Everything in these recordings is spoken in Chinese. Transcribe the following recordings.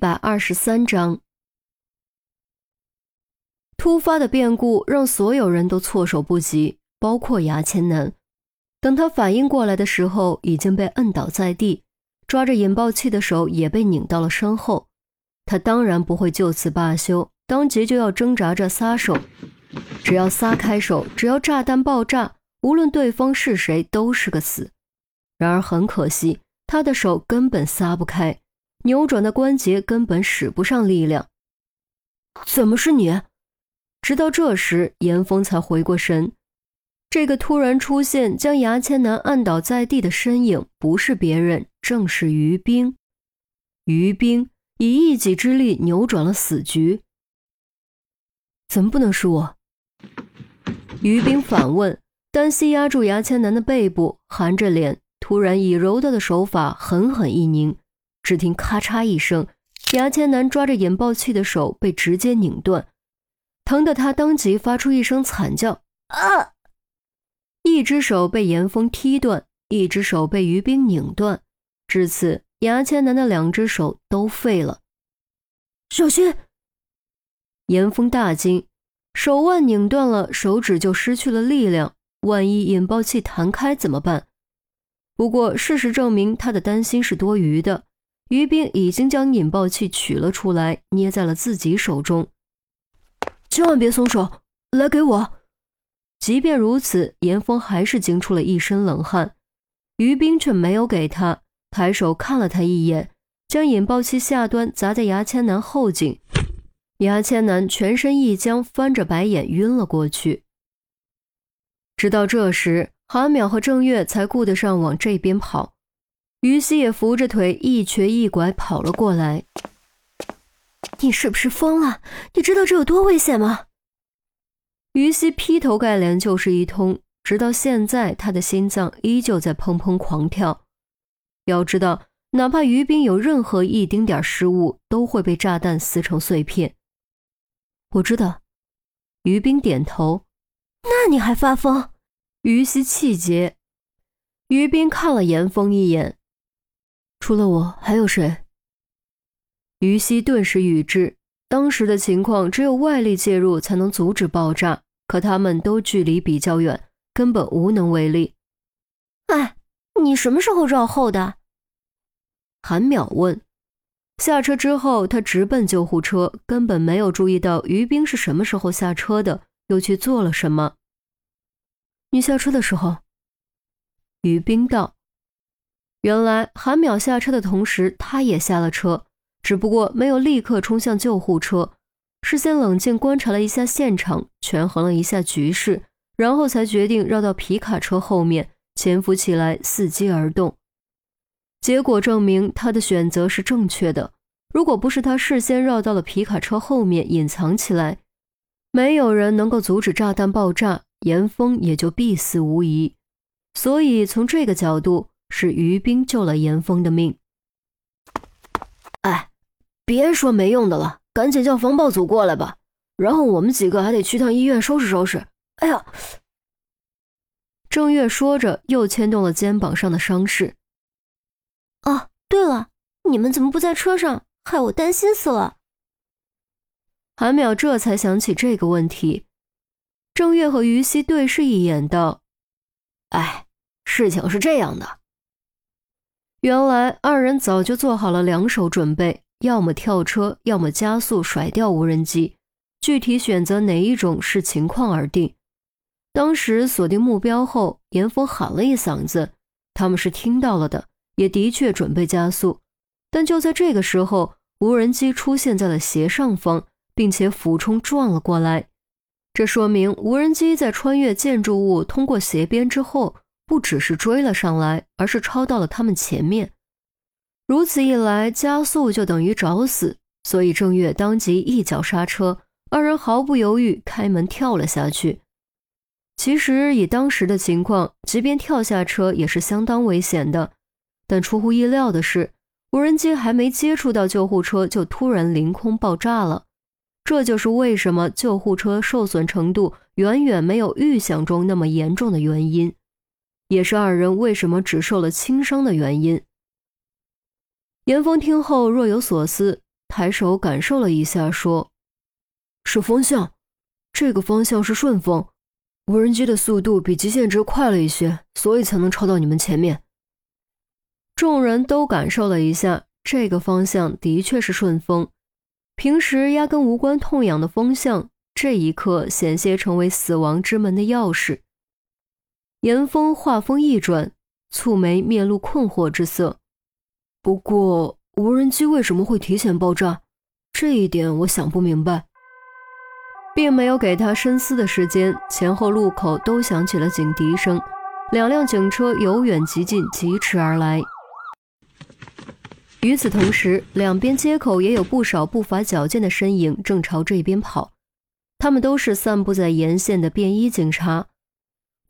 百二十三章，突发的变故让所有人都措手不及，包括牙签男。等他反应过来的时候，已经被摁倒在地，抓着引爆器的手也被拧到了身后。他当然不会就此罢休，当即就要挣扎着撒手。只要撒开手，只要炸弹爆炸，无论对方是谁，都是个死。然而很可惜，他的手根本撒不开。扭转的关节根本使不上力量。怎么是你？直到这时，严峰才回过神。这个突然出现将牙签男按倒在地的身影，不是别人，正是于冰。于冰以一己之力扭转了死局。怎么不能是我？于冰反问，单膝压住牙签男的背部，含着脸，突然以柔道的手法狠狠一拧。只听咔嚓一声，牙签男抓着引爆器的手被直接拧断，疼得他当即发出一声惨叫。啊！一只手被严峰踢断，一只手被于冰拧断，至此，牙签男的两只手都废了。小心！严峰大惊，手腕拧断了，手指就失去了力量，万一引爆器弹开怎么办？不过，事实证明他的担心是多余的。于冰已经将引爆器取了出来，捏在了自己手中。千万别松手，来给我！即便如此，严峰还是惊出了一身冷汗。于冰却没有给他，抬手看了他一眼，将引爆器下端砸在牙签男后颈。牙签男全身一僵，翻着白眼晕了过去。直到这时，韩淼和郑月才顾得上往这边跑。于西也扶着腿一瘸一拐跑了过来。你是不是疯了？你知道这有多危险吗？于西劈头盖脸就是一通，直到现在，他的心脏依旧在砰砰狂跳。要知道，哪怕于斌有任何一丁点失误，都会被炸弹撕成碎片。我知道。于斌点头。那你还发疯？于西气结。于斌看了严峰一眼。除了我，还有谁？于西顿时语滞。当时的情况，只有外力介入才能阻止爆炸，可他们都距离比较远，根本无能为力。哎，你什么时候绕后的？韩淼问。下车之后，他直奔救护车，根本没有注意到于冰是什么时候下车的，又去做了什么。你下车的时候，于冰道。原来韩淼下车的同时，他也下了车，只不过没有立刻冲向救护车，事先冷静观察了一下现场，权衡了一下局势，然后才决定绕到皮卡车后面，潜伏起来，伺机而动。结果证明他的选择是正确的。如果不是他事先绕到了皮卡车后面隐藏起来，没有人能够阻止炸弹爆炸，严峰也就必死无疑。所以从这个角度。是于冰救了严峰的命。哎，别说没用的了，赶紧叫防爆组过来吧，然后我们几个还得去趟医院收拾收拾。哎呀！郑月说着，又牵动了肩膀上的伤势。哦，对了，你们怎么不在车上？害我担心死了。韩淼这才想起这个问题。郑月和于西对视一眼，道：“哎，事情是这样的。”原来二人早就做好了两手准备，要么跳车，要么加速甩掉无人机。具体选择哪一种视情况而定。当时锁定目标后，严峰喊了一嗓子，他们是听到了的，也的确准备加速。但就在这个时候，无人机出现在了斜上方，并且俯冲撞了过来。这说明无人机在穿越建筑物，通过斜边之后。不只是追了上来，而是超到了他们前面。如此一来，加速就等于找死。所以郑月当即一脚刹车，二人毫不犹豫开门跳了下去。其实以当时的情况，即便跳下车也是相当危险的。但出乎意料的是，无人机还没接触到救护车，就突然凌空爆炸了。这就是为什么救护车受损程度远远没有预想中那么严重的原因。也是二人为什么只受了轻伤的原因。严峰听后若有所思，抬手感受了一下，说：“是风向，这个方向是顺风。无人机的速度比极限值快了一些，所以才能超到你们前面。”众人都感受了一下，这个方向的确是顺风。平时压根无关痛痒的风向，这一刻险些成为死亡之门的钥匙。严峰话锋一转，蹙眉，面露困惑之色。不过，无人机为什么会提前爆炸？这一点我想不明白。并没有给他深思的时间，前后路口都响起了警笛声，两辆警车由远及近疾驰而来。与此同时，两边街口也有不少步伐矫健的身影正朝这边跑，他们都是散布在沿线的便衣警察。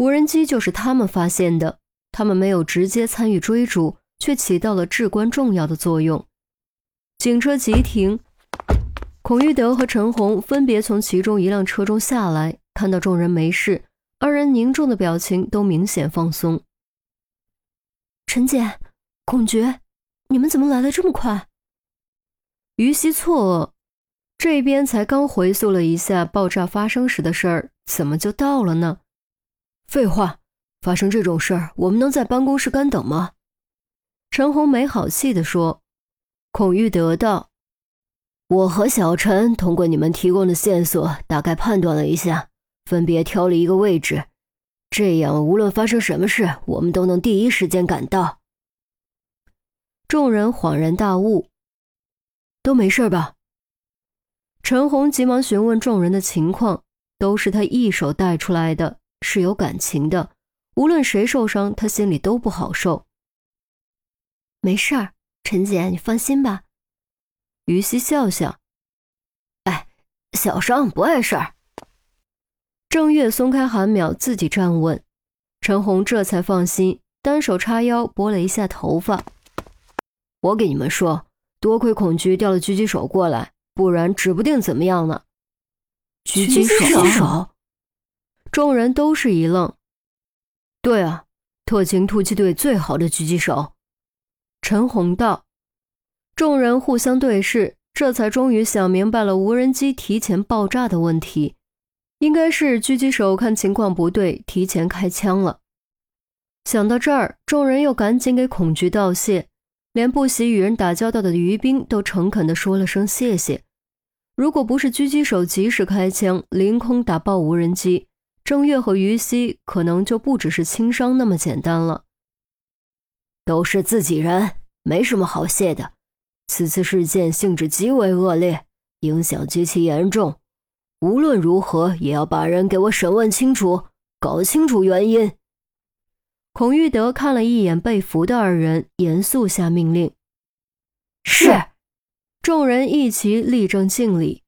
无人机就是他们发现的，他们没有直接参与追逐。却起到了至关重要的作用。警车急停，孔玉德和陈红分别从其中一辆车中下来，看到众人没事，二人凝重的表情都明显放松。陈姐，孔觉，你们怎么来的这么快？于西错愕，这边才刚回溯了一下爆炸发生时的事儿，怎么就到了呢？废话，发生这种事儿，我们能在办公室干等吗？陈红没好气地说：“孔玉得道，我和小陈通过你们提供的线索，大概判断了一下，分别挑了一个位置，这样无论发生什么事，我们都能第一时间赶到。”众人恍然大悟：“都没事吧？”陈红急忙询问众人的情况，都是他一手带出来的，是有感情的，无论谁受伤，他心里都不好受。没事儿，陈姐，你放心吧。于西笑笑，哎，小伤不碍事儿。郑月松开韩淼，自己站稳，陈红这才放心，单手叉腰拨了一下头发。我给你们说，多亏孔局调了狙击手过来，不然指不定怎么样呢。狙击手？众人都是一愣。对啊，特勤突击队最好的狙击手。陈红道，众人互相对视，这才终于想明白了无人机提前爆炸的问题，应该是狙击手看情况不对，提前开枪了。想到这儿，众人又赶紧给孔局道谢，连不喜与人打交道的于兵都诚恳地说了声谢谢。如果不是狙击手及时开枪，凌空打爆无人机，郑月和于西可能就不只是轻伤那么简单了。都是自己人，没什么好谢的。此次事件性质极为恶劣，影响极其严重。无论如何，也要把人给我审问清楚，搞清楚原因。孔玉德看了一眼被俘的二人，严肃下命令：“是！”众人一齐立正敬礼。